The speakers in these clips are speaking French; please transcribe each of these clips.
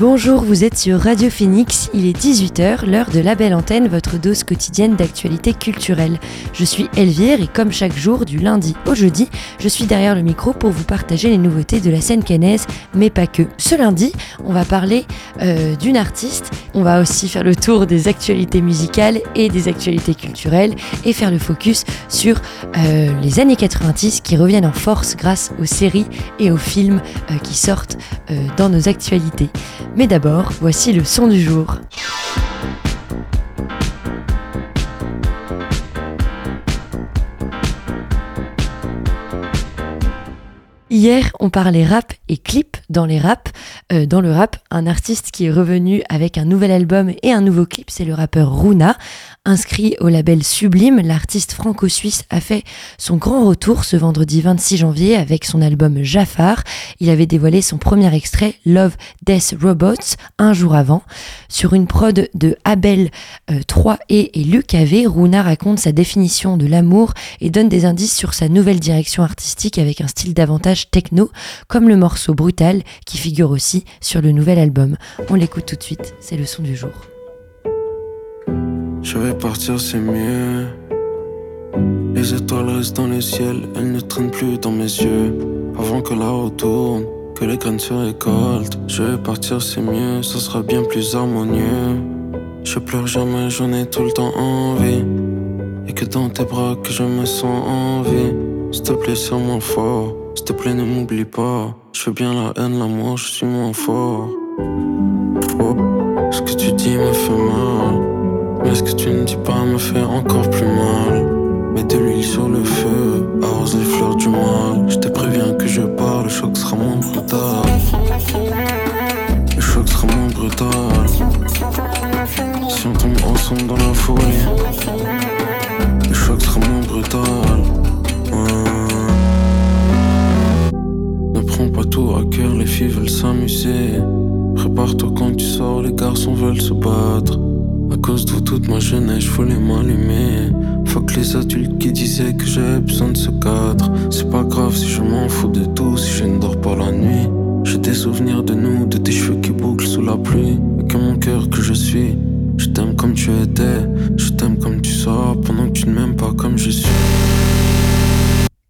Bonjour, vous êtes sur Radio Phoenix, il est 18h, l'heure de la belle antenne, votre dose quotidienne d'actualité culturelle. Je suis Elvire et comme chaque jour, du lundi au jeudi, je suis derrière le micro pour vous partager les nouveautés de la scène cannaise, mais pas que. Ce lundi, on va parler euh, d'une artiste, on va aussi faire le tour des actualités musicales et des actualités culturelles et faire le focus sur euh, les années 90 qui reviennent en force grâce aux séries et aux films euh, qui sortent dans nos actualités. Mais d'abord, voici le son du jour. Hier, on parlait rap et clip dans les rap. Euh, dans le rap, un artiste qui est revenu avec un nouvel album et un nouveau clip, c'est le rappeur Runa. Inscrit au label Sublime, l'artiste franco-suisse a fait son grand retour ce vendredi 26 janvier avec son album Jafar. Il avait dévoilé son premier extrait Love, Death, Robots un jour avant. Sur une prod de Abel 3 euh, et, et Luc Ave, Runa raconte sa définition de l'amour et donne des indices sur sa nouvelle direction artistique avec un style davantage techno, comme le morceau Brutal qui figure aussi sur le nouvel album. On l'écoute tout de suite, c'est le son du jour. Je vais partir, c'est mieux. Les étoiles restent dans le ciel, elles ne traînent plus dans mes yeux. Avant que la route tourne, que les graines se récoltent. Je vais partir, c'est mieux, ça sera bien plus harmonieux. Je pleure jamais, j'en ai tout le temps envie. Et que dans tes bras que je me sens en vie. S'il te plaît, serre-moi fort. S'il te plaît, ne m'oublie pas. Je fais bien la haine, l'amour, je suis moins fort. Oh, ce que tu dis me fait. Mais ce que tu ne dis pas me fait encore plus mal? Mets de l'huile sur le feu, arrose les fleurs du mal. Je te préviens que je pars, le choc sera moins brutal. Le choc sera moins brutal. Si on tombe ensemble dans la folie, le choc sera moins brutal. Ne prends pas tout à cœur, les filles veulent s'amuser. Prépare-toi quand tu sors, les garçons veulent se battre. Cause de toute ma jeunesse, je voulais m'allumer. Fuck les adultes qui disaient que j'avais besoin de ce cadre. C'est pas grave si je m'en fous de tout, si je ne dors pas la nuit. J'ai des souvenirs de nous, de tes cheveux qui bouclent sous la pluie. Et que mon cœur que je suis. Je t'aime comme tu étais, je t'aime comme tu sors pendant que tu ne m'aimes pas comme je suis.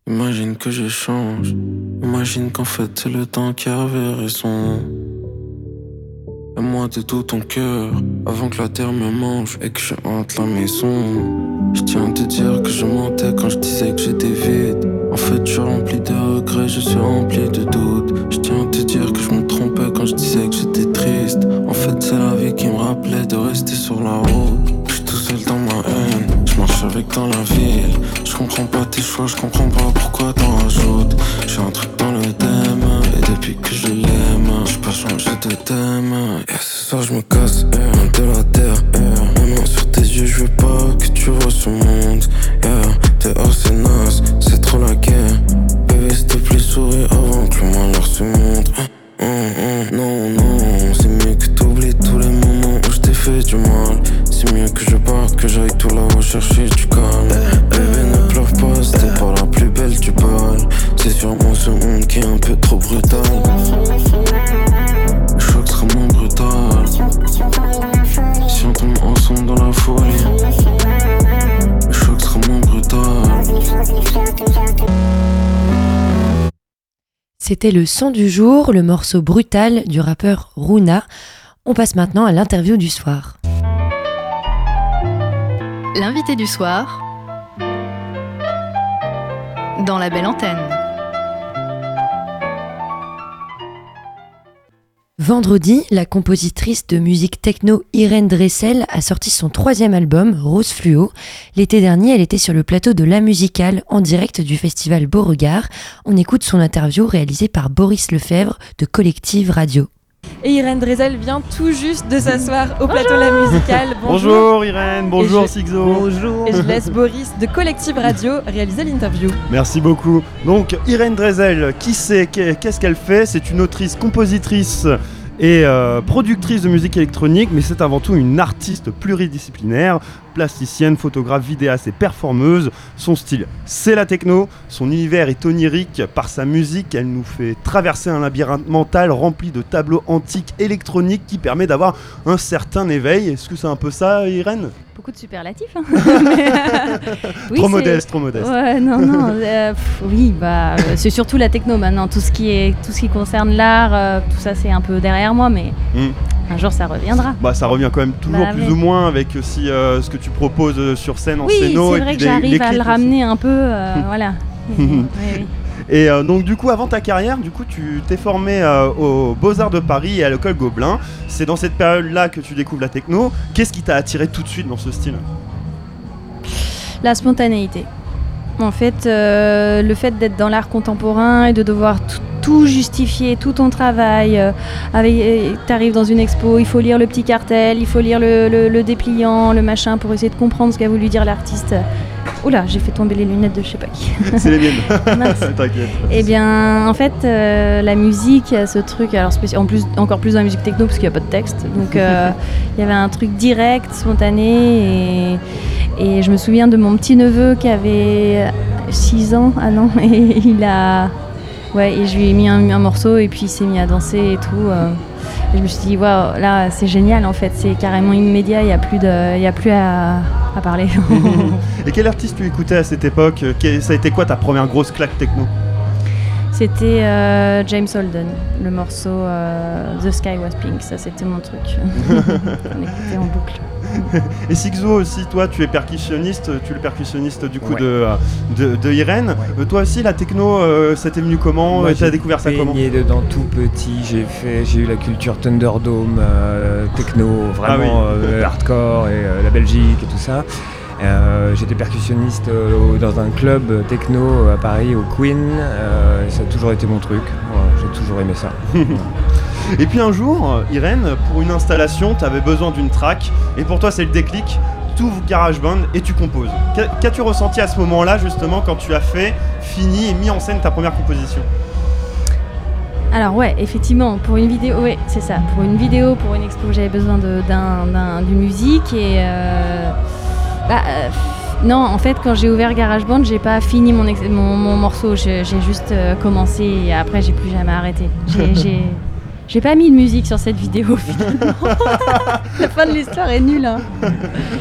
Imagine que je change, imagine qu'en fait c'est le temps qui avait raison. De tout ton cœur, avant que la terre me mange et que je hante la maison. Je tiens à te dire que je mentais quand je disais que j'étais vide. En fait, je suis rempli de regrets, je suis rempli de doutes. Je tiens à te dire que je me trompais quand je disais que j'étais triste. En fait, c'est la vie qui me rappelait de rester sur la route. Je suis tout seul dans ma haine, je marche avec dans la ville. Je comprends pas tes choix, je comprends pas pourquoi t'en rajoutes. J'ai un truc dans le thème, depuis que je l'aime, je pas changé de thème. Et ce soir, je me casse de la terre. Main sur tes yeux, je veux pas que tu vois ce monde. Dehors, c'est naze, c'est trop la guerre. Bébé, s'il te plaît, souris avant que le malheur se montre. Hum, hum, non, non, c'est mieux que t'oublies tous les moments où je t'ai fait du mal. C'est mieux que je parte, que j'aille tout là-haut chercher du calme. C'était le son du jour, le morceau brutal du rappeur Runa. On passe maintenant à l'interview du soir. L'invité du soir dans la belle antenne. Vendredi, la compositrice de musique techno Irène Dressel a sorti son troisième album, Rose Fluo. L'été dernier, elle était sur le plateau de La Musicale en direct du festival Beauregard. On écoute son interview réalisée par Boris Lefebvre de Collective Radio. Et Irène Drezel vient tout juste de s'asseoir au plateau La Musicale. Bonjour, bonjour Irène, bonjour je... Sigzo. Bonjour. Et je laisse Boris de Collective Radio réaliser l'interview. Merci beaucoup. Donc Irène Drezel, qui c'est? Qu'est-ce qu'elle fait? C'est une autrice, compositrice et euh, productrice de musique électronique, mais c'est avant tout une artiste pluridisciplinaire, plasticienne, photographe, vidéaste et performeuse. Son style, c'est la techno. Son univers est onirique. Par sa musique, elle nous fait traverser un labyrinthe mental rempli de tableaux antiques électroniques qui permet d'avoir un certain éveil. Est-ce que c'est un peu ça, Irène? Beaucoup de superlatifs. Hein. trop modeste, trop modeste. Ouais, non, non. Euh, oui, bah, euh, c'est surtout la techno maintenant. Tout ce qui, est, tout ce qui concerne l'art, euh, tout ça, c'est un peu derrière moi, mais. Hmm. Un jour, ça reviendra. Bah, ça revient quand même toujours bah, plus ou moins avec aussi ce que tu proposes sur scène en oui, scéno. c'est vrai que j'arrive à le ramener un peu, voilà. oui, oui. Et euh, donc du coup, avant ta carrière, du coup, tu t'es formé euh, aux Beaux-Arts de Paris et à l'école Gobelin. C'est dans cette période-là que tu découvres la techno. Qu'est-ce qui t'a attiré tout de suite dans ce style? La spontanéité. En fait, euh, le fait d'être dans l'art contemporain et de devoir tout, justifier, tout ton travail. tu arrives dans une expo, il faut lire le petit cartel, il faut lire le dépliant, le machin pour essayer de comprendre ce qu'a voulu dire l'artiste. Oula, j'ai fait tomber les lunettes de je sais pas qui. C'est les miennes. T'inquiète. Eh bien, en fait, euh, la musique, ce truc, alors en plus, encore plus dans la musique techno parce qu'il n'y a pas de texte. Donc, euh, il y avait un truc direct, spontané. Et, et, je me souviens de mon petit neveu qui avait 6 ans. Ah non, et il a. Ouais, et je lui ai mis un, morceau et puis il s'est mis à danser et tout. Euh. et je me suis dit, waouh, là, c'est génial en fait, c'est carrément immédiat, il n'y a plus, de, y a plus à, parler. et quel artiste tu écoutais à cette époque? Ça a été quoi ta première grosse claque techno? C'était euh, James Holden, le morceau euh, The Sky Was Pink, ça c'était mon truc. On écoutait en boucle. Et Sigzo aussi, toi tu es percussionniste, tu es le percussionniste du coup de, de, Irène. Euh, toi aussi la techno, ça t'est venu comment? Tu as découvert ça comment? J'ai dedans tout petit, j'ai fait, j'ai eu la culture Thunderdome, techno, vraiment ah hardcore et la Belgique et tout ça. Euh, j'étais percussionniste euh, dans un club techno à Paris, au Queen. Euh, ça a toujours été mon truc. J'ai toujours aimé ça. et puis un jour, Irène, pour une installation, tu avais besoin d'une track. Et pour toi, c'est le déclic. Tu ouvres GarageBand et tu composes. Qu'as-tu ressenti à ce moment-là, justement, quand tu as fait, fini et mis en scène ta première composition? Alors ouais, effectivement, pour une vidéo, ouais, c'est ça. Pour une vidéo, pour une expo, j'avais besoin d'une musique et bah, euh, non, en fait, quand j'ai ouvert GarageBand, j'ai pas fini mon, mon, morceau. J'ai juste euh, commencé et après, j'ai plus jamais arrêté. J'ai pas mis de musique sur cette vidéo finalement. La fin de l'histoire est nulle. Hein.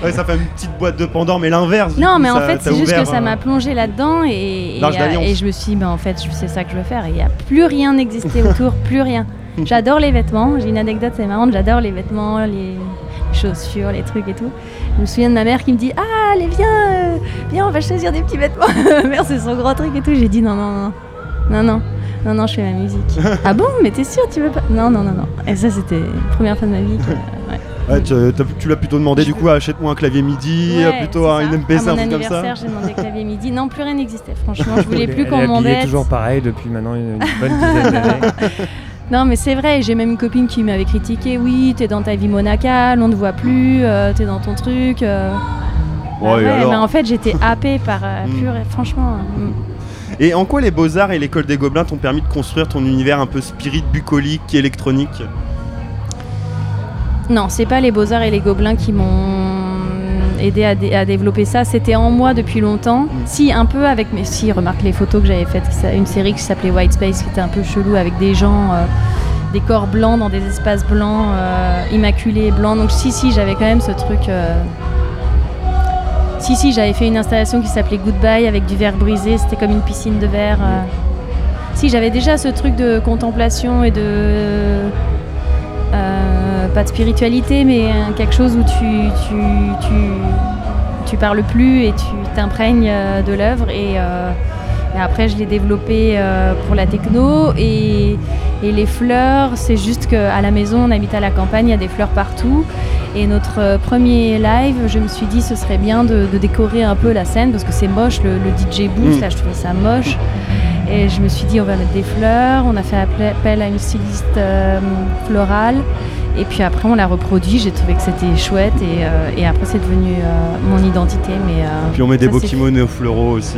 Ouais, ça fait une petite boîte de Pandore, mais l'inverse. Non, mais en fait, c'est juste que ça m'a plongé là-dedans et, et, je me suis dit, ben, en fait, c'est ça que je veux faire. Et il n'y a plus rien n'existait autour, plus rien. J'adore les vêtements. J'ai une anecdote, c'est marrant. J'adore les vêtements, les chaussures, les trucs et tout. Je me souviens de ma mère qui me dit Ah, allez, viens, euh, viens, on va choisir des petits vêtements. ma mère, c'est son grand truc et tout. J'ai dit Non, non, non, non, non, non, non, je fais ma musique. ah bon, mais t'es sûr, tu veux pas? Non, non, non, non. Et ça, c'était la première fois de ma vie. ouais. tu, l'as plutôt demandé du coup achète-moi un clavier MIDI, plutôt un MP3, un truc comme ça. j'ai demandé clavier MIDI. Non, plus rien n'existait. Franchement, je voulais plus qu'on m'embête. toujours pareil depuis maintenant une bonne dizaine d'années. Non, mais c'est vrai, j'ai même une copine qui m'avait critiqué. Oui, t'es dans ta vie monacale, on ne voit plus, euh, t'es dans ton truc. Euh. Bah ouais, mais en fait, j'étais happée par euh, mm. pur, franchement. Mm. Et en quoi les Beaux-Arts et l'école des Gobelins t'ont permis de construire ton univers un peu spirit, bucolique, électronique? Non, c'est pas les Beaux-Arts et les Gobelins qui m'ont aidé à, développer ça. C'était en moi depuis longtemps. Mm. Si, un peu avec mes. Si, remarque les photos que j'avais faites, une série qui s'appelait White Space, qui était un peu chelou avec des gens, euh, des corps blancs dans des espaces blancs, euh, immaculés, blancs. Donc, si, si, j'avais quand même ce truc. Euh, si, si, j'avais fait une installation qui s'appelait Goodbye avec du verre brisé. C'était comme une piscine de verre. Si, j'avais déjà ce truc de contemplation et de pas de spiritualité, mais quelque chose où tu, tu, tu, tu parles plus et tu t'imprègnes euh, de l'œuvre. Euh, et, après, je l'ai développé euh, pour la techno. Et, et les fleurs, c'est juste qu'à la maison, on habite à la campagne, il y a des fleurs partout. Et notre premier live, je me suis dit, ce serait bien de, décorer un peu la scène parce que c'est moche, le, DJ boost, mm. là, je trouvais ça moche. Et je me suis dit, on va mettre des fleurs. On a fait appel à une styliste euh, florale. Et puis après, on l'a reproduit. J'ai trouvé que c'était chouette. Et, euh, et après, c'est devenu euh, mon identité. Mais, euh, Puis on met des beaux kimonos fleuraux aussi.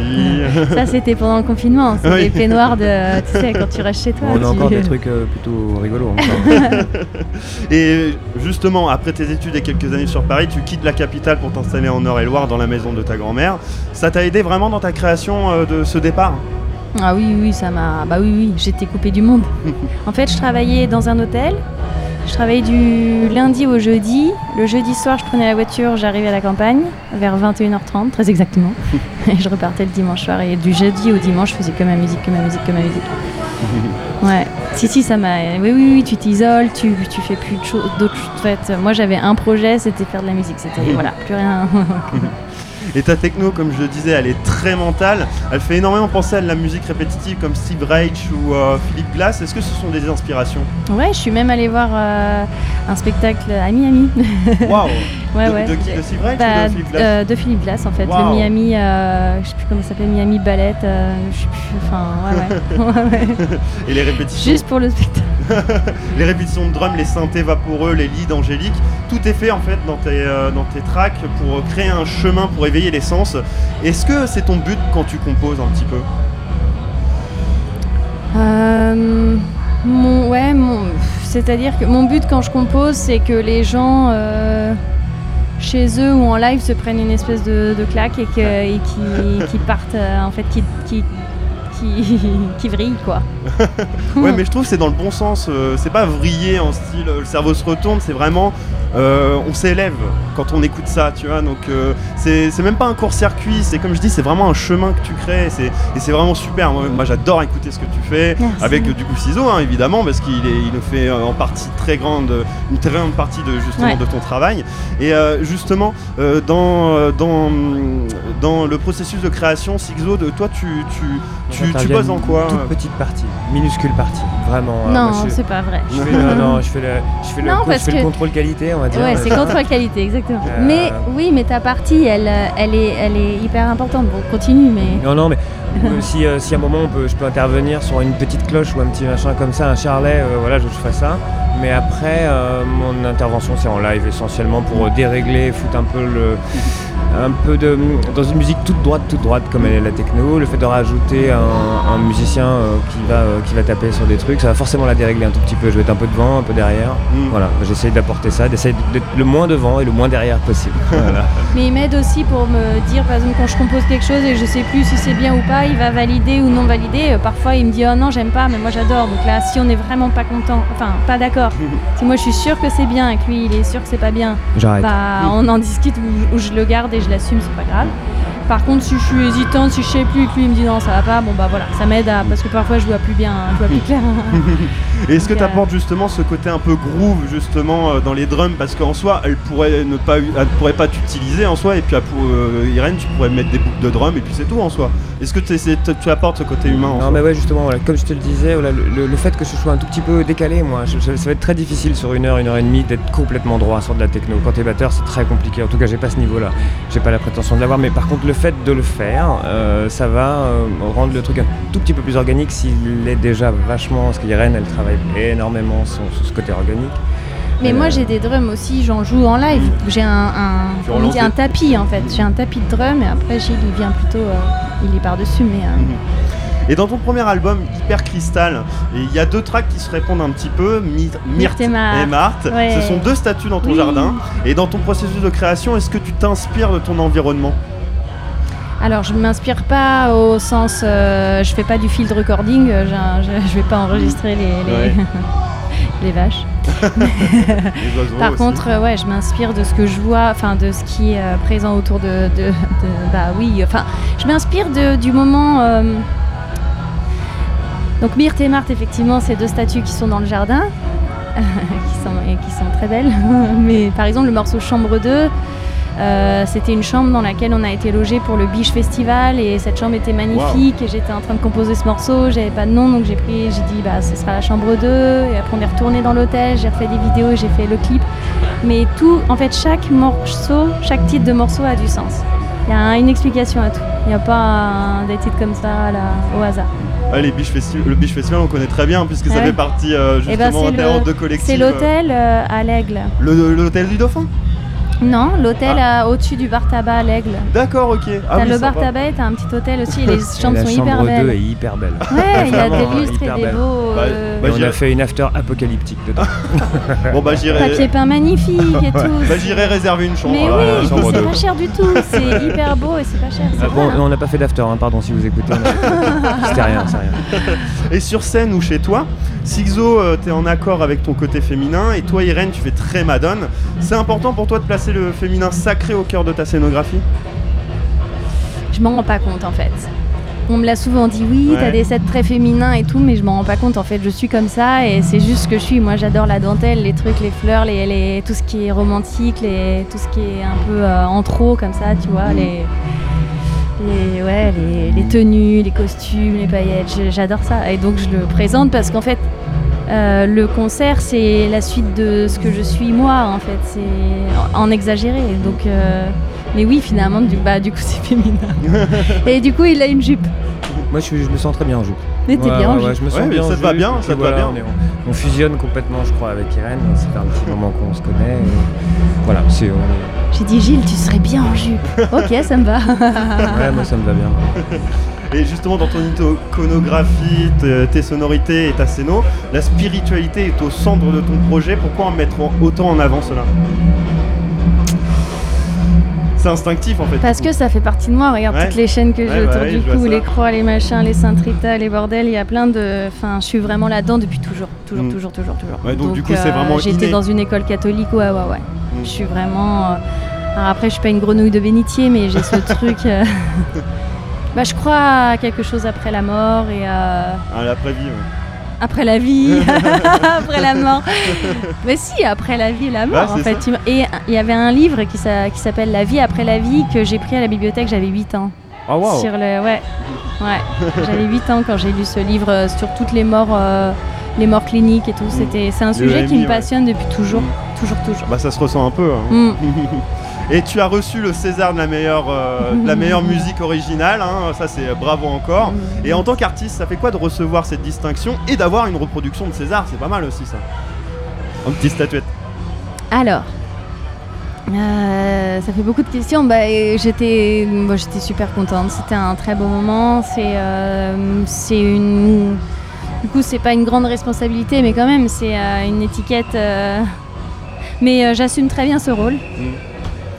Ça, c'était pendant le confinement. C'est Oui. les peignoirs de. Tu sais, quand tu restes chez toi. On a encore des trucs euh, plutôt rigolos. encore. Et justement, après tes études et quelques années sur Paris, tu quittes la capitale pour t'installer en Eure-et-Loire dans la maison de ta grand-mère. Ça t'a aidé vraiment dans ta création euh, de ce départ? Ah oui, oui, ça m'a. Bah oui, oui, j'étais coupée du monde. en fait, je travaillais dans un hôtel. Je travaillais du lundi au jeudi. Le jeudi soir, je prenais la voiture, j'arrivais à la campagne vers 21h30, très exactement. et je repartais le dimanche soir. Et du jeudi au dimanche, je faisais que ma musique, que ma musique, que ma musique. Ouais, si, si, ça m'a. Oui, oui, oui, tu t'isoles, tu, tu fais plus de choses, d'autres choses. En fait, moi, j'avais un projet, c'était faire de la musique. C'était, voilà, plus rien. Et ta techno, comme je le disais, elle est très mentale. Elle fait énormément penser à de la musique répétitive comme Steve Reich ou euh, Philippe Glass. Est-ce que ce sont des inspirations? Ouais, je suis même allée voir euh, un spectacle à Miami. Waouh Ouais, de, ouais. de qui De Steve Reich Bah, ou de Philippe Glass euh, de Philippe Glass en fait, le Miami, euh, je sais plus comment ça s'appelle, Miami Ballet, euh, je sais plus, enfin ouais ouais. Ouais, ouais. Et les répétitions Juste pour le spectacle. les répétitions de drum, les synthés vaporeux, les leads angéliques, tout est fait en fait dans tes, euh, dans tes tracks pour créer un chemin pour éveiller les sens. Est-ce que c'est ton but quand tu composes un petit peu? Euh, mon, ouais, mon, c'est-à-dire que mon but quand je compose, c'est que les gens euh, chez eux ou en live se prennent une espèce de, claque et, que, qui, partent, euh, en fait, qui, qui, qui, qui vrillent quoi. Ouais, mais je trouve que c'est dans le bon sens. euh, c'est pas vriller en style euh, le cerveau se retourne, c'est vraiment euh, on s'élève quand on écoute ça, tu vois. Donc euh, c'est c'est même pas un court-circuit, c'est comme je dis, c'est vraiment un chemin que tu crées et c'est et c'est vraiment super. Moi, moi, j'adore écouter ce que tu fais Merci. avec euh, du coup ciseau hein, évidemment parce qu'il est- il le fait en partie très grande, une très grande partie de justement Ouais. de ton travail. Et euh, justement euh, dans dans dans le processus de création, Sixo, de toi tu tu tu, tu bosses en une quoi Toute petite partie, minuscule partie, vraiment. euh, non, c'est pas vrai. je fais le, non, je fais le, je fais le, Non, co- je parce fais le que- contrôle qualité, on va dire. Ouais, c'est contrôle qualité, exactement. Euh, Mais oui, mais ta partie, elle, euh, elle, est, elle est hyper importante. Bon, continue, mais. Non, non, mais euh, si, euh, si à un moment on peut, je peux intervenir sur une petite cloche ou un petit machin comme ça, un charlet, euh, voilà, je, je fais ça. Mais après, mon intervention c'est en live essentiellement pour dérégler, foutre un peu le. Un peu de. Dans une musique toute droite, toute droite comme elle est la techno, le fait de rajouter un, un musicien euh, qui, va, euh, qui va taper sur des trucs, ça va forcément la dérégler un tout petit peu. Je vais être un peu devant, un peu derrière. Mm. Voilà, j'essaye d'apporter ça, d'essayer d'être le moins devant et le moins derrière possible. Voilà. Mais il m'aide aussi pour me dire, par exemple, quand je compose quelque chose et je sais plus si c'est bien ou pas, il va valider ou non valider. Euh, Parfois, il me dit, oh non, j'aime pas, mais moi j'adore. Donc là, si on n'est vraiment pas content, enfin, pas d'accord, si moi je suis sûre que c'est bien et que lui, il est sûr que c'est pas bien, bah, on en discute ou, ou je le garde je l'assume, c'est pas grave. Par contre, si je suis hésitante, si je sais plus et que lui il me dit non, ça va pas, bon bah voilà, ça m'aide à. Parce que parfois je vois plus bien, je vois plus clair. Est-ce que tu euh, apportes justement ce côté un peu groove justement euh, dans les drums? Parce qu'en soi elle pourrait ne pas elle pourrait pas t'utiliser en soi et puis à pour, euh, Irène tu pourrais mettre des boucles de drum et puis c'est tout en soi. Est-ce que tu apportes ce côté humain en Non soi? mais ouais justement voilà, comme je te le disais voilà, le, le- le fait que je sois un tout petit peu décalé moi je- ça va être très difficile sur une heure une heure et demie d'être complètement droit sur de la techno quand t'es batteur c'est très compliqué en tout cas j'ai pas ce niveau là j'ai pas la prétention de l'avoir mais par contre le fait de le faire euh, ça va euh, rendre le truc un tout petit peu plus organique s'il est déjà vachement parce qu'Irène elle travaille énormément sur, sur ce côté organique Mais Euh, moi j'ai des drums aussi, j'en joue en live. J'ai un, un, on dit un tapis en fait. J'ai un tapis de drum et après Gilles il vient plutôt, euh, il est par dessus. Mais euh, Et dans ton premier album Hyper Crystal, il y a deux tracks qui se répondent un petit peu, My- Myrthe et Marthe. Marthe. Ouais. Ce sont deux statues dans ton Oui. jardin. Et dans ton processus de création, est-ce que tu t'inspires de ton environnement? Alors je m'inspire pas au sens, euh, je fais pas du field recording. euh, je, je vais pas enregistrer les les, Ouais. les vaches. Les Par aussi. contre, euh, ouais, je m'inspire de ce que je vois, enfin de ce qui est euh, présent autour de, de- de- bah oui, enfin, je m'inspire du moment. euh, donc Myrthe et Marthe, effectivement, c'est deux statues qui sont dans le jardin, qui sont et qui sont très belles. Mais par exemple, le morceau Chambre 2. Euh, c'était une chambre dans laquelle on a été logé pour le Biche Festival et cette chambre était magnifique et j'étais en train de composer ce morceau, j'avais pas de nom donc j'ai pris, j'ai dit bah ce sera la chambre 2 et après on est retourné dans l'hôtel, j'ai refait des vidéos, j'ai fait le clip mais tout, en fait, chaque morceau, chaque titre de morceau a du sens. Il y a une explication à tout. Il n'y a pas des titres comme ça là, au hasard. Ah, les Biche le Biche Festival, on connaît très bien puisque ça Ouais. fait partie euh, Eh ben, justement d'un le- de collectif. C'est l'hôtel euh, à l'Aigle. Le- L'hôtel du Dauphin? Non, l'hôtel euh, au-dessus du bar tabac à l'Aigle. D'accord, ok. Ah oui, le bar sympa. tabac et t'as un petit hôtel aussi. et les Et chambres la sont chambre hyper 2 belles. est hyper belle. Ouais, il y a des lustres et des belle. beaux. Bah, euh, bah, Et on a fait une after apocalyptique dedans. Bon bah j'irai. papier peint magnifique et tout. Bah j'irai réserver une chambre. Mais euh, oui, c'est pas cher du tout. C'est hyper beau et c'est pas cher. Ah bon, hein. on n'a pas fait d'after, hein, pardon si vous écoutez. C'était rien, c'est rien. Et sur scène ou chez toi, Sixo, euh, t'es en accord avec ton côté féminin et toi Irène, tu fais très madone. C'est important pour toi de placer le féminin sacré au cœur de ta scénographie? Je m'en rends pas compte en fait. On me l'a souvent dit, oui, Ouais. t'as des sets très féminins et tout, mais je m'en rends pas compte. En fait, je suis comme ça et c'est juste ce que je suis. Moi, j'adore la dentelle, les trucs, les fleurs, les, les- tout ce qui est romantique, les, tout ce qui est un peu euh, en trop comme ça, tu vois, les, les, ouais, les, les tenues, les costumes, les paillettes. J'adore ça et donc je le présente parce qu'en fait. euh, le concert, c'est la suite de ce que je suis moi, en fait. C'est en, en exagéré. Donc, euh, mais oui, finalement, du, bah, du coup, c'est féminin. Et du coup, il a une jupe. Moi je, me sens très bien en jupe. Mais t'es Ouais, bien en ouais, jupe. ouais, je me sens bien en ça te va bien, ça te va bien. On, est- on- on fusionne complètement, je crois, avec Irène. Ça fait un petit moment qu'on se connaît. et voilà, c'est. on est- J'ai dit, Gilles, tu serais bien en jupe. ok, ça me va. Ouais, moi ça me va bien. Et justement dans ton iconographie, t- tes sonorités et ta scéno, la spiritualité est au centre de ton projet. Pourquoi en mettre autant en avant cela? C'est instinctif en fait. Parce que ça fait partie de moi. Regarde Ouais. toutes les chaînes que Ouais, j'ai bah autour oui, du cou, les croix, les machins, les saint Rita, les bordels. Il y a plein de. Enfin, je suis vraiment là-dedans depuis toujours. Toujours, Mm. toujours, toujours, toujours. Ouais, donc du coup, c'est vraiment J'ai inné. été dans une école catholique, ouais, ouais, ouais. Mm. Je suis vraiment. euh, Alors après, je suis pas une grenouille de bénitier, mais j'ai ce truc. euh, Bah, je crois à quelque chose après la mort et à. Ah, l'après-vie. ouais. Après la vie, après la mort. Mais si, après la vie et la mort, en fait. ça. Et il y avait un livre qui s'a- qui s'appelle La vie après la vie que j'ai pris à la bibliothèque, j'avais 8 ans. Ah waouh Sur le, ouais, ouais. j'avais 8 ans quand j'ai lu ce livre euh, sur toutes les morts, euh, les morts cliniques et tout. C'était, c'est un sujet qui me ouais. passionne depuis toujours, Mm. toujours, toujours. Bah ça se ressent un peu. hein. Mm. Et tu as reçu le César de la meilleure, euh, de la meilleure musique originale, hein, ça c'est bravo encore. Mm. Et en tant qu'artiste, ça fait quoi de recevoir cette distinction et d'avoir une reproduction de César? C'est pas mal aussi ça. Un petit statuette. Alors, euh, ça fait beaucoup de questions. Bah, j'étais, j'étais super contente. C'était un très beau moment. C'est, euh, c'est une, du coup, c'est pas une grande responsabilité, mais quand même, c'est euh, une étiquette. euh, Mais euh, j'assume très bien ce rôle.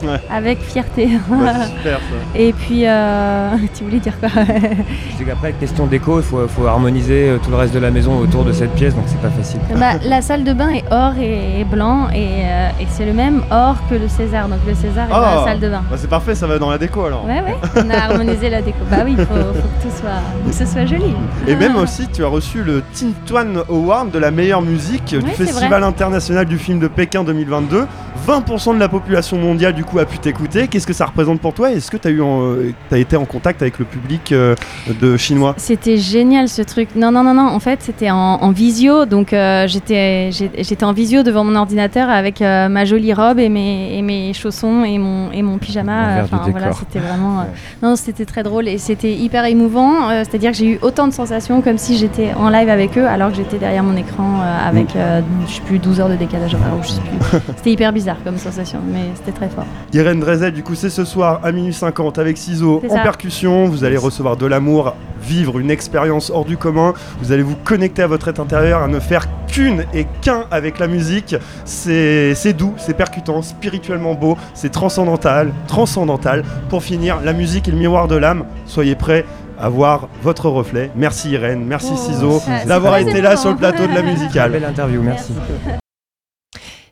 Ouais. Avec fierté. Bah, c'est super ça. Et puis, euh, tu voulais dire quoi Je qu'après, question d'écho, il faut, faut harmoniser euh, tout le reste de la maison autour de cette pièce, donc c'est pas facile. Bah, La salle de bain est or et, blanc, et, euh, et c'est le même or que le César. Donc le César est dans la salle de bain. Bah, c'est parfait, ça va dans la déco alors. Ouais, ouais, on a harmonisé la déco. Bah oui, il faut, faut que, tout soit, faut que ce soit joli. Et même aussi, tu as reçu le Tintoine Award de la meilleure musique du Festival international du film de Pékin 2022. 20% de la population mondiale du coup a pu t'écouter. Qu'est-ce que ça représente pour toi? Est-ce que tu as, eu en- euh, t'as été en contact avec le public euh, de chinois? C'était génial ce truc. Non, non, non, non. En fait, c'était en, en visio. Donc, euh, j'étais en visio devant mon ordinateur avec euh, ma jolie robe et mes, et mes chaussons et mon, et mon pyjama. Enfin, voilà, c'était vraiment. euh, Ouais. Non, c'était très drôle et c'était hyper émouvant. Euh, C'est-à-dire que j'ai eu autant de sensations comme si j'étais en live avec eux alors que j'étais derrière mon écran euh, avec, euh, je sais plus, 12 heures de décalage horaire ou je sais plus. C'était hyper bizarre comme sensation, mais c'était très fort. Irène Drezel, du coup, c'est ce soir à minuit 50 avec Ciseaux en ça. percussion. Vous allez recevoir de l'amour, vivre une expérience hors du commun. Vous allez vous connecter à votre être intérieur, à ne faire qu'une et qu'un avec la musique. C'est doux, c'est percutant, spirituellement beau, c'est transcendantal, transcendantal. Pour finir, la musique est le miroir de l'âme. Soyez prêts à voir votre reflet. Merci Irène, merci Oh, Ciseaux d'avoir été là sur le plateau de la musicale. Belle interview, merci.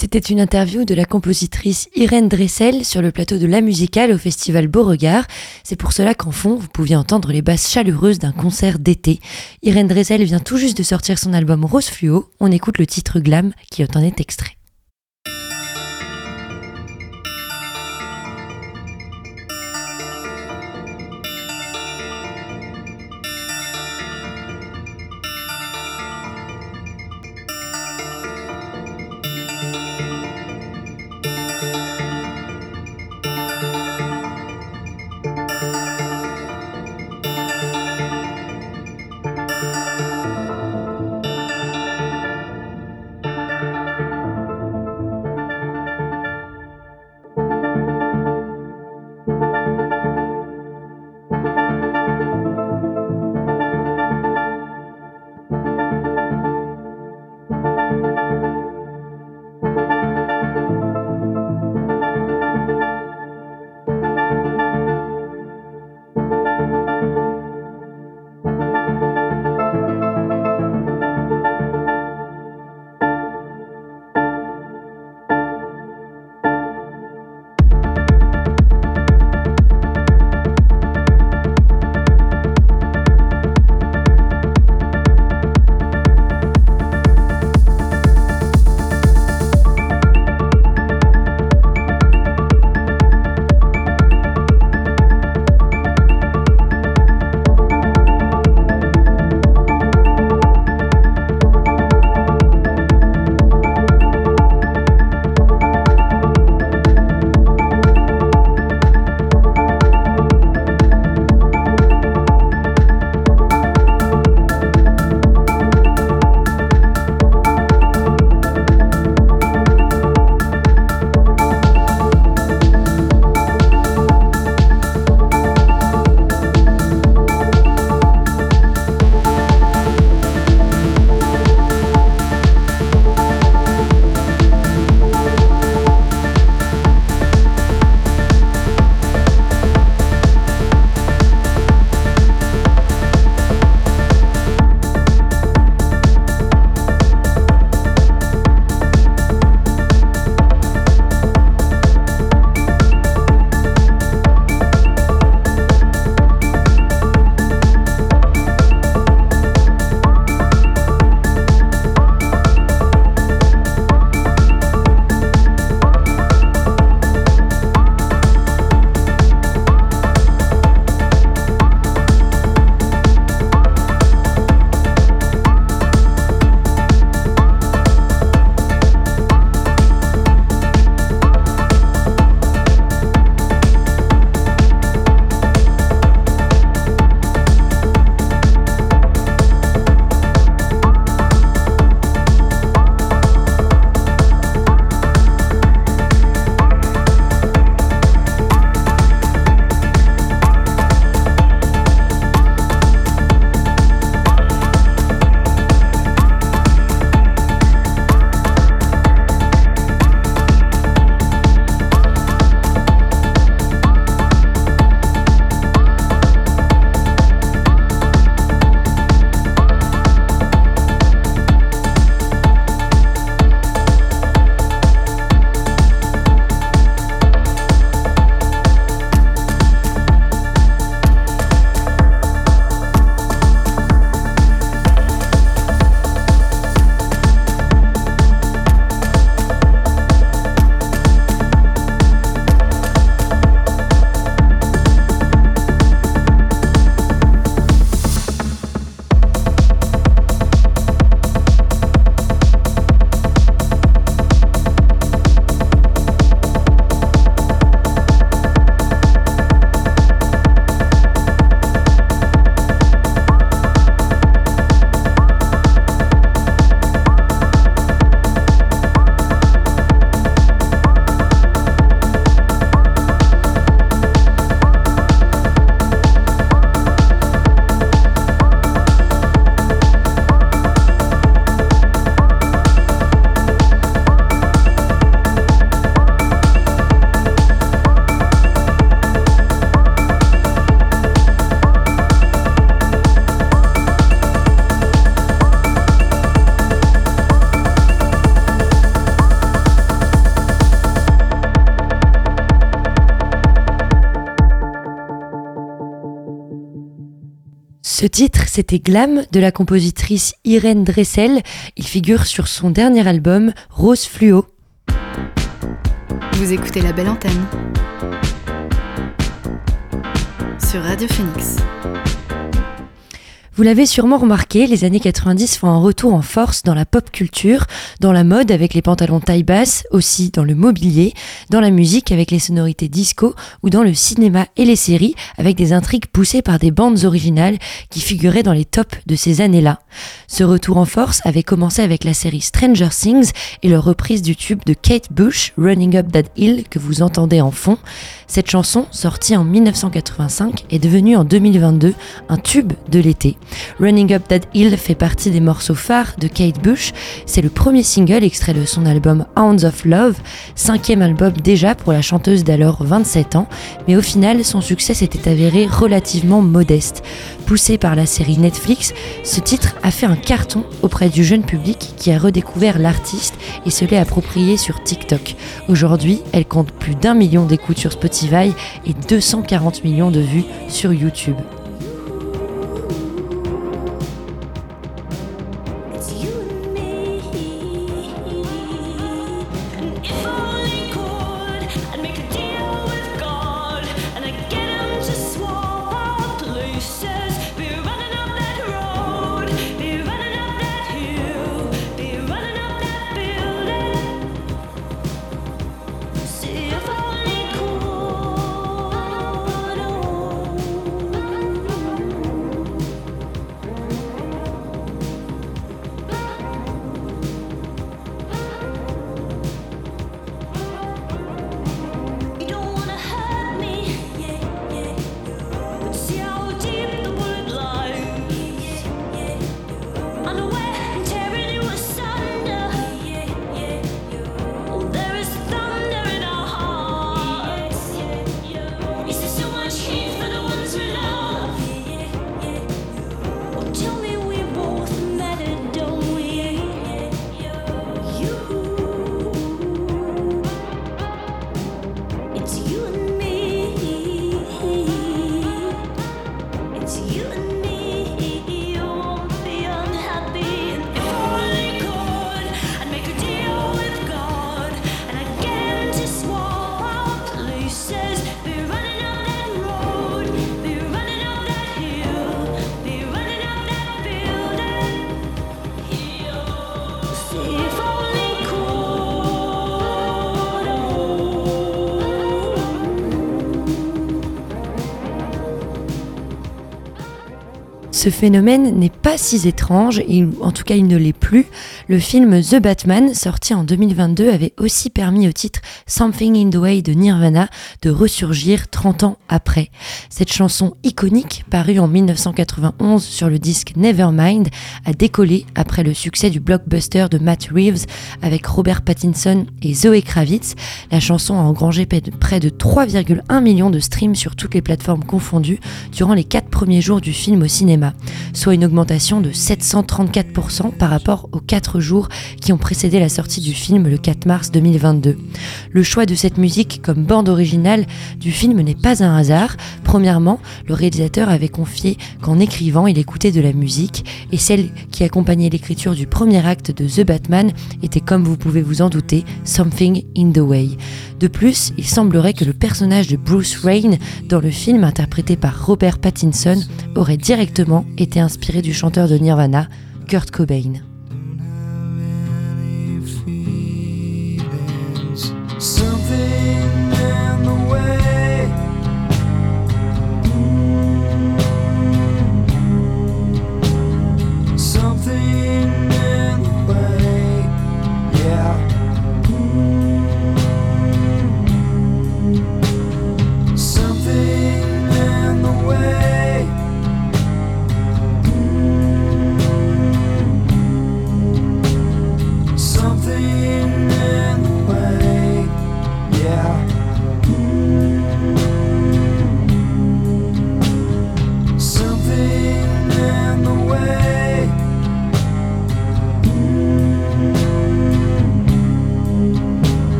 C'était une interview de la compositrice Irène Dressel sur le plateau de La Musicale au festival Beauregard. C'est pour cela qu'en fond, vous pouviez entendre les basses chaleureuses d'un concert d'été. Irène Dressel vient tout juste de sortir son album Rose Fluo. On écoute le titre Glam qui en est extrait. Ce titre, c'était Glam de la compositrice Irène Dressel. Il figure sur son dernier album Rose Fluo. Vous écoutez la belle antenne sur Radio Phoenix. Vous l'avez sûrement remarqué, les années 90 font un retour en force dans la pop culture, dans la mode avec les pantalons taille basse, aussi dans le mobilier, dans la musique avec les sonorités disco ou dans le cinéma et les séries avec des intrigues poussées par des bandes originales qui figuraient dans les tops de ces années-là. Ce retour en force avait commencé avec la série Stranger Things et leur reprise du tube de Kate Bush, Running Up That Hill, que vous entendez en fond. Cette chanson, sortie en 1985, est devenue en 2022 un tube de l'été. Running Up That Hill fait partie des morceaux phares de Kate Bush. C'est le premier single extrait de son album Hounds of Love, cinquième album déjà pour la chanteuse d'alors 27 ans, mais au final son succès s'était avéré relativement modeste. Poussé par la série Netflix, ce titre a fait un carton auprès du jeune public qui a redécouvert l'artiste et se l'est approprié sur TikTok. Aujourd'hui, elle compte plus d'un million d'écoutes sur Spotify et 240 millions de vues sur YouTube. Ce phénomène n'est pas si étrange, en tout cas il ne l'est Le film The Batman, sorti en 2022, avait aussi permis au titre Something in the Way de Nirvana de ressurgir 30 ans après. Cette chanson iconique, parue en 1991 sur le disque Nevermind, a décollé après le succès du blockbuster de Matt Reeves avec Robert Pattinson et Zoe Kravitz. La chanson a engrangé près de 3,1 millions de streams sur toutes les plateformes confondues durant les 4 premiers jours du film au cinéma soit une augmentation de 734% par rapport aux 4 jours qui ont précédé la sortie du film le 4 mars 2022. Le choix de cette musique comme bande originale du film n'est pas un hasard. Premièrement, le réalisateur avait confié qu'en écrivant, il écoutait de la musique et celle qui accompagnait l'écriture du premier acte de The Batman était, comme vous pouvez vous en douter, Something in the Way. De plus, il semblerait que le personnage de Bruce Wayne dans le film interprété par Robert Pattinson aurait directement été inspiré du chanteur de Nirvana, Kurt Cobain. So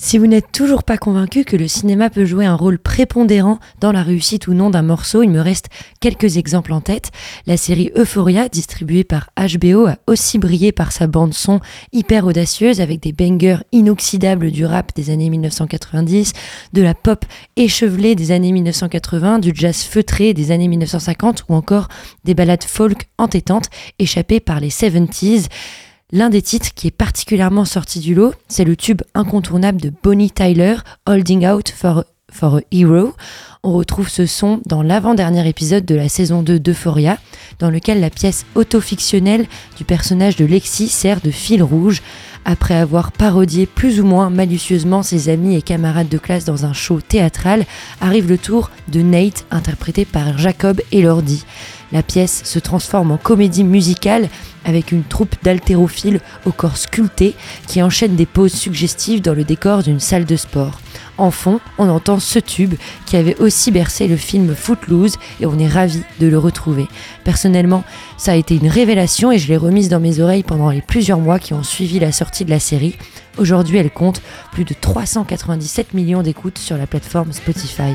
Si vous n'êtes toujours pas convaincu que le cinéma peut jouer un rôle prépondérant dans la réussite ou non d'un morceau, il me reste quelques exemples en tête. La série Euphoria, distribuée par HBO, a aussi brillé par sa bande son hyper audacieuse avec des bangers inoxydables du rap des années 1990, de la pop échevelée des années 1980, du jazz feutré des années 1950 ou encore des ballades folk entêtantes échappées par les 70s. L'un des titres qui est particulièrement sorti du lot, c'est le tube incontournable de Bonnie Tyler, Holding Out for, a Hero. On retrouve ce son dans l'avant-dernier épisode de la saison 2 d'Euphoria, dans lequel la pièce autofictionnelle du personnage de Lexi sert de fil rouge. Après avoir parodié plus ou moins malicieusement ses amis et camarades de classe dans un show théâtral, arrive le tour de Nate, interprété par Jacob Elordi. La pièce se transforme en comédie musicale avec une troupe d'haltérophiles au corps sculpté qui enchaîne des poses suggestives dans le décor d'une salle de sport. En fond, on entend ce tube qui avait aussi bercé le film Footloose et on est ravi de le retrouver. Personnellement, ça a été une révélation et je l'ai remise dans mes oreilles pendant les plusieurs mois qui ont suivi la sortie de la série. Aujourd'hui, elle compte plus de 397 millions d'écoutes sur la plateforme Spotify.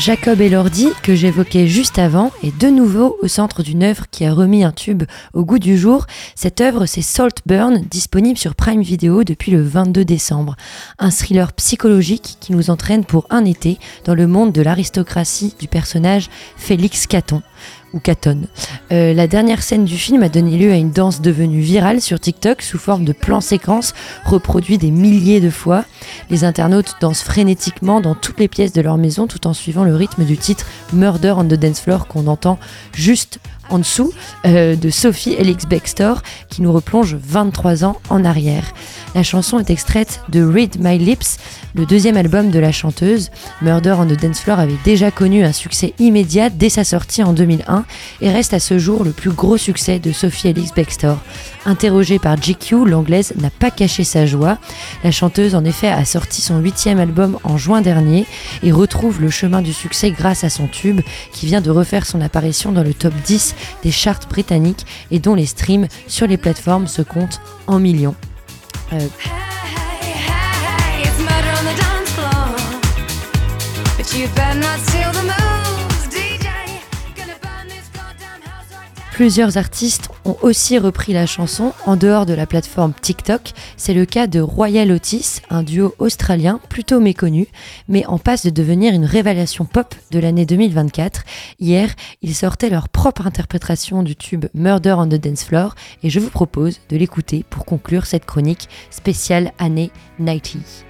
Jacob Elordi, que j'évoquais juste avant, est de nouveau au centre d'une œuvre qui a remis un tube au goût du jour. Cette œuvre, c'est Saltburn, disponible sur Prime Video depuis le 22 décembre. Un thriller psychologique qui nous entraîne pour un été dans le monde de l'aristocratie du personnage Félix Caton ou Caton. Euh, la dernière scène du film a donné lieu à une danse devenue virale sur TikTok sous forme de plan séquence reproduit des milliers de fois. Les internautes dansent frénétiquement dans toutes les pièces de leur maison tout en suivant le rythme du titre Murder on the Dance Floor qu'on entend juste en dessous euh, de Sophie Elix Bextor qui nous replonge 23 ans en arrière. La chanson est extraite de Read My Lips, le deuxième album de la chanteuse. Murder on the Dance Floor avait déjà connu un succès immédiat dès sa sortie en 2001 et reste à ce jour le plus gros succès de Sophie Elix Bextor. Interrogée par GQ, l'anglaise n'a pas caché sa joie. La chanteuse en effet a sorti son huitième album en juin dernier et retrouve le chemin du succès grâce à son tube qui vient de refaire son apparition dans le top 10 des charts britanniques et dont les streams sur les plateformes se comptent en millions. Plusieurs artistes ont aussi repris la chanson en dehors de la plateforme TikTok. C'est le cas de Royal Otis, un duo australien plutôt méconnu, mais en passe de devenir une révélation pop de l'année 2024. Hier, ils sortaient leur propre interprétation du tube Murder on the Dance Floor et je vous propose de l'écouter pour conclure cette chronique spéciale année 90.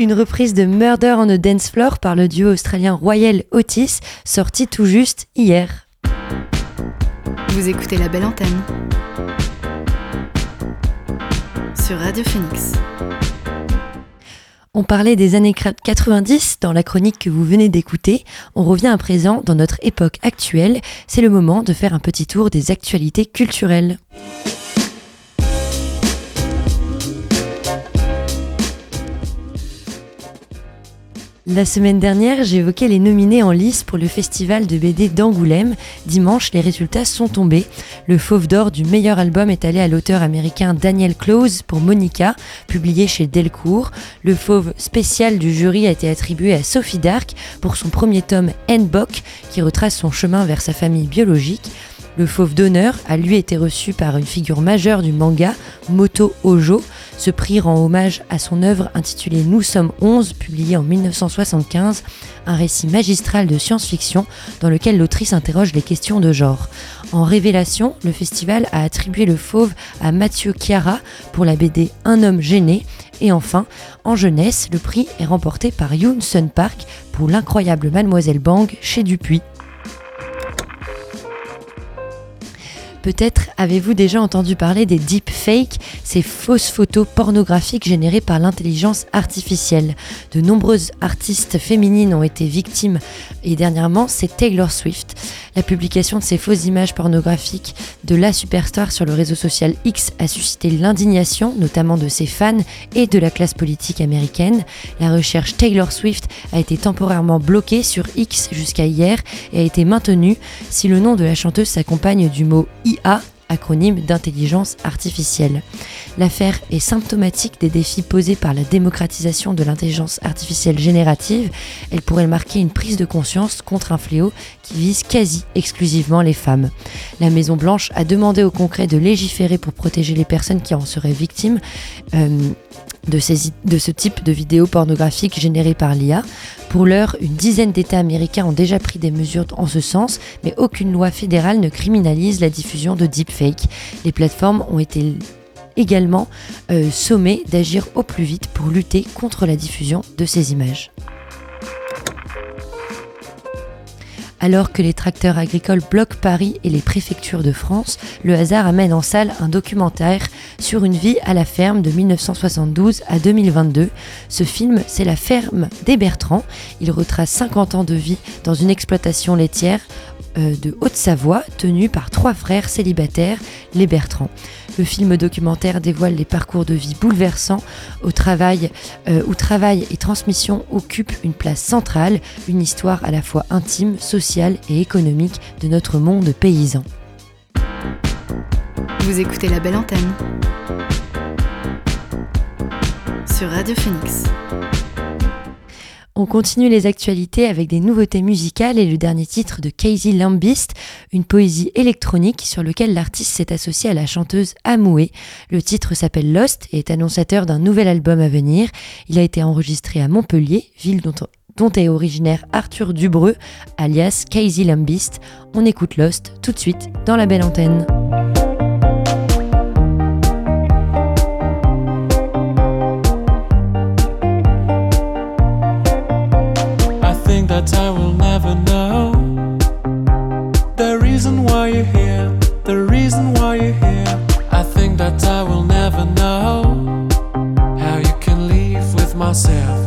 Une reprise de Murder on a Dance Floor par le duo australien Royal Otis, sorti tout juste hier. Vous écoutez la belle antenne sur Radio Phoenix. On parlait des années 90 dans la chronique que vous venez d'écouter. On revient à présent dans notre époque actuelle. C'est le moment de faire un petit tour des actualités culturelles. La semaine dernière, j'évoquais les nominés en lice pour le festival de BD d'Angoulême. Dimanche, les résultats sont tombés. Le Fauve d'or du meilleur album est allé à l'auteur américain Daniel Close pour Monica, publié chez Delcourt. Le Fauve spécial du jury a été attribué à Sophie Dark pour son premier tome N-Bock, qui retrace son chemin vers sa famille biologique. Le fauve d'honneur a lui été reçu par une figure majeure du manga, Moto Ojo. Ce prix rend hommage à son œuvre intitulée Nous sommes 11, publiée en 1975, un récit magistral de science-fiction dans lequel l'autrice interroge les questions de genre. En révélation, le festival a attribué le fauve à Mathieu Chiara pour la BD Un homme gêné. Et enfin, en jeunesse, le prix est remporté par Yoon Sun Park pour l'incroyable Mademoiselle Bang chez Dupuis. Peut-être avez-vous déjà entendu parler des deepfakes, ces fausses photos pornographiques générées par l'intelligence artificielle. De nombreuses artistes féminines ont été victimes et dernièrement c'est Taylor Swift. La publication de ces fausses images pornographiques de la superstar sur le réseau social X a suscité l'indignation, notamment de ses fans et de la classe politique américaine. La recherche Taylor Swift a été temporairement bloquée sur X jusqu'à hier et a été maintenue si le nom de la chanteuse s'accompagne du mot IA acronyme d'intelligence artificielle. L'affaire est symptomatique des défis posés par la démocratisation de l'intelligence artificielle générative. Elle pourrait marquer une prise de conscience contre un fléau qui vise quasi exclusivement les femmes. La Maison Blanche a demandé au Congrès de légiférer pour protéger les personnes qui en seraient victimes. Euh, de, ce type de vidéos pornographiques générées par l'IA. Pour l'heure, une dizaine d'États américains ont déjà pris des mesures en ce sens, mais aucune loi fédérale ne criminalise la diffusion de deepfakes. Les plateformes ont été également euh, sommées d'agir au plus vite pour lutter contre la diffusion de ces images. Alors que les tracteurs agricoles bloquent Paris et les préfectures de France, le hasard amène en salle un documentaire sur une vie à la ferme de 1972 à 2022. Ce film, c'est La ferme des Bertrands. Il retrace 50 ans de vie dans une exploitation laitière euh, de Haute-Savoie tenue par trois frères célibataires, les Bertrands. Le film documentaire dévoile les parcours de vie bouleversants euh, où travail et transmission occupent une place centrale, une histoire à la fois intime, sociale et économique de notre monde paysan. Vous écoutez la belle antenne sur Radio Phoenix. On continue les actualités avec des nouveautés musicales et le dernier titre de Casey Lambist, une poésie électronique sur lequel l'artiste s'est associé à la chanteuse Amoué. Le titre s'appelle Lost et est annonciateur d'un nouvel album à venir. Il a été enregistré à Montpellier, ville dont, dont est originaire Arthur Dubreux, alias Casey Lambist. On écoute Lost tout de suite dans la belle antenne. that I will never know. The reason why you're here, the reason why you're here. I think that I will never know how you can live with myself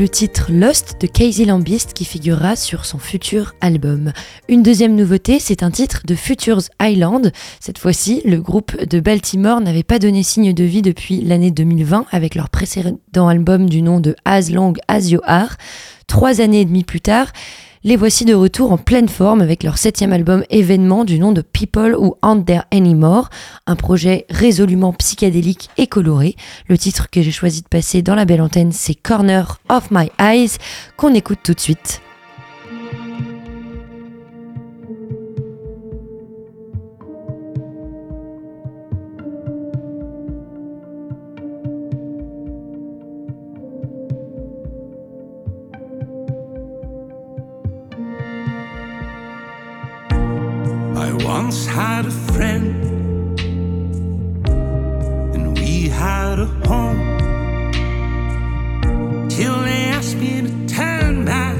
le titre Lost de Casey Lambist qui figurera sur son futur album. Une deuxième nouveauté, c'est un titre de Futures Island. Cette fois-ci, le groupe de Baltimore n'avait pas donné signe de vie depuis l'année 2020 avec leur précédent album du nom de As Long As You Are. Trois années et demie plus tard, les voici de retour en pleine forme avec leur septième album événement du nom de People Who Aren't There Anymore, un projet résolument psychédélique et coloré. Le titre que j'ai choisi de passer dans la belle antenne, c'est Corner of My Eyes, qu'on écoute tout de suite. Once had a friend, and we had a home. Till they asked me to turn back.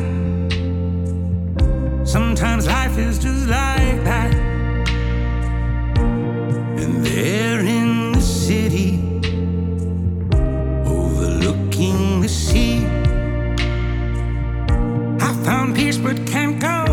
Sometimes life is just like that. And there in the city, overlooking the sea, I found peace but can't go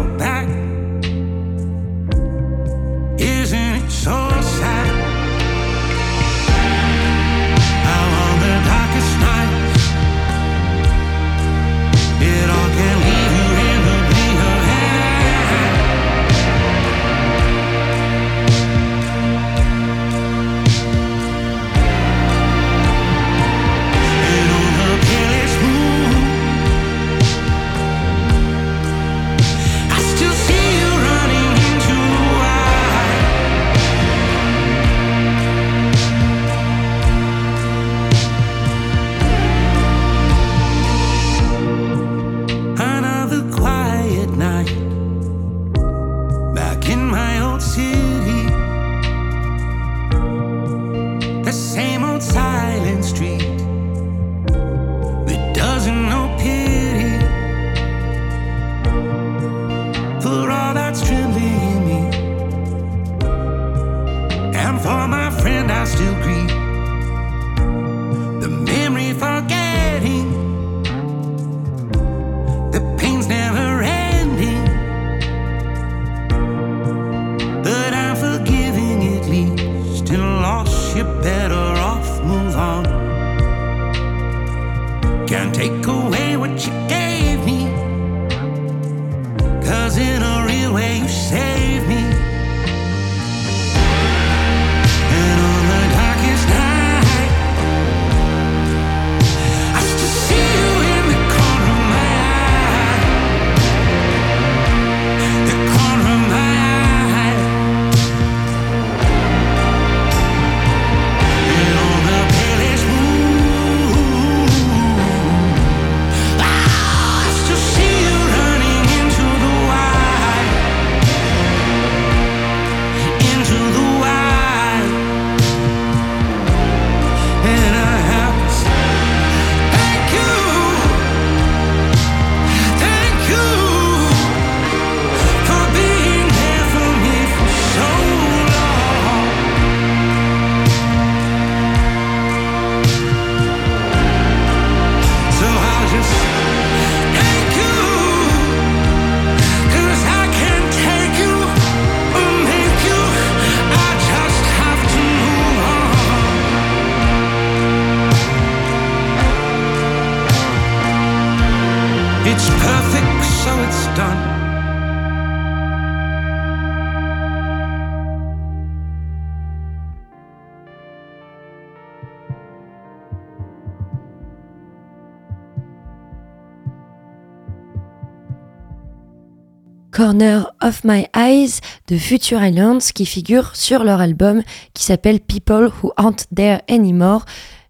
of My Eyes de Future Islands qui figure sur leur album qui s'appelle People Who Aren't There Anymore,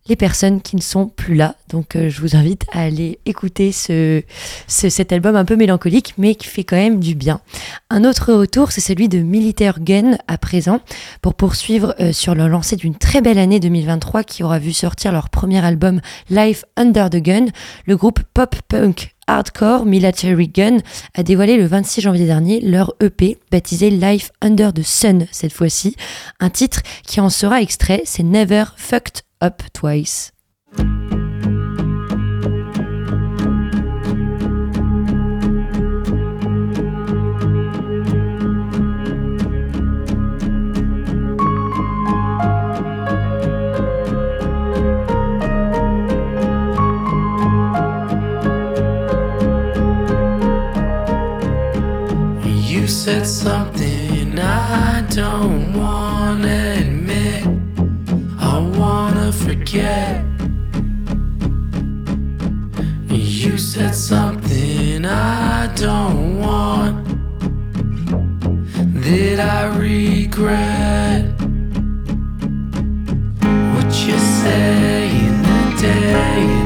les personnes qui ne sont plus là. Donc euh, je vous invite à aller écouter ce, ce- cet album un peu mélancolique mais qui fait quand même du bien. Un autre retour, c'est celui de Militaire Gun à présent pour poursuivre euh, sur leur lancée d'une très belle année 2023 qui aura vu sortir leur premier album Life Under the Gun. Le groupe pop-punk hardcore Military Gun a dévoilé le 26 janvier dernier leur EP baptisé Life Under the Sun cette fois-ci. Un titre qui en sera extrait, c'est Never Fucked Up Twice. Said something I don't wanna admit. I wanna forget. You said something I don't want that I regret. What you say in the day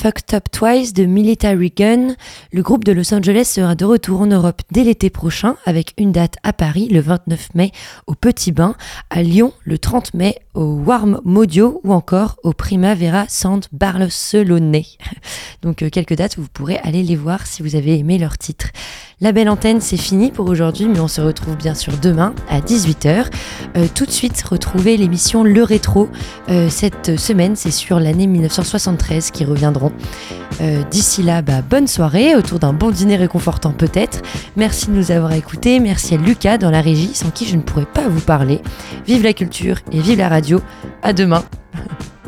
Fucked Up Twice de Military Gun. Le groupe de Los Angeles sera de retour en Europe dès l'été prochain avec une date à Paris le 29 mai au Petit Bain, à Lyon le 30 mai au Warm Modio ou encore au Primavera Sound Barcelone. Donc euh, quelques dates vous pourrez aller les voir si vous avez aimé leur titre. La belle antenne, c'est fini pour aujourd'hui, mais on se retrouve bien sûr demain à 18h. Euh, tout de suite, retrouvez l'émission Le Rétro. Euh, cette semaine, c'est sur l'année 1973 qui reviendront. Euh, D'ici là, bah, bonne soirée, autour d'un bon dîner réconfortant peut-être. Merci de nous avoir écoutés. Merci à Lucas dans la régie, sans qui je ne pourrais pas vous parler. Vive la culture et vive la radio. À demain.